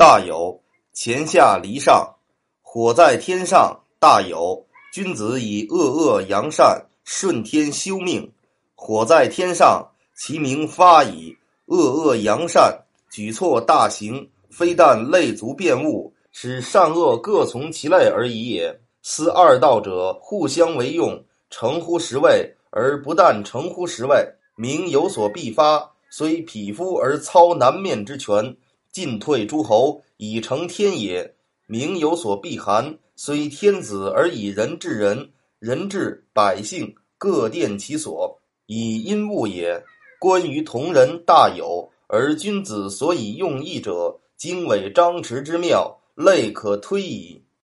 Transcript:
大有，前下离上，火在天上。大有，君子以恶恶扬善，顺天修命。火在天上，其名发矣。恶恶扬善，举措大行，非但类足变物，使善恶各从其类而已也。思二道者，互相为用，成乎十位，而不但成乎十位。名有所必发，虽匹夫而操南面之权，进退诸侯，以成天也。名有所避寒，虽天子而以人治人，人治百姓，各奠其所，以因物也。关于同人大有，而君子所以用义者，经纬张弛之妙，类可推矣。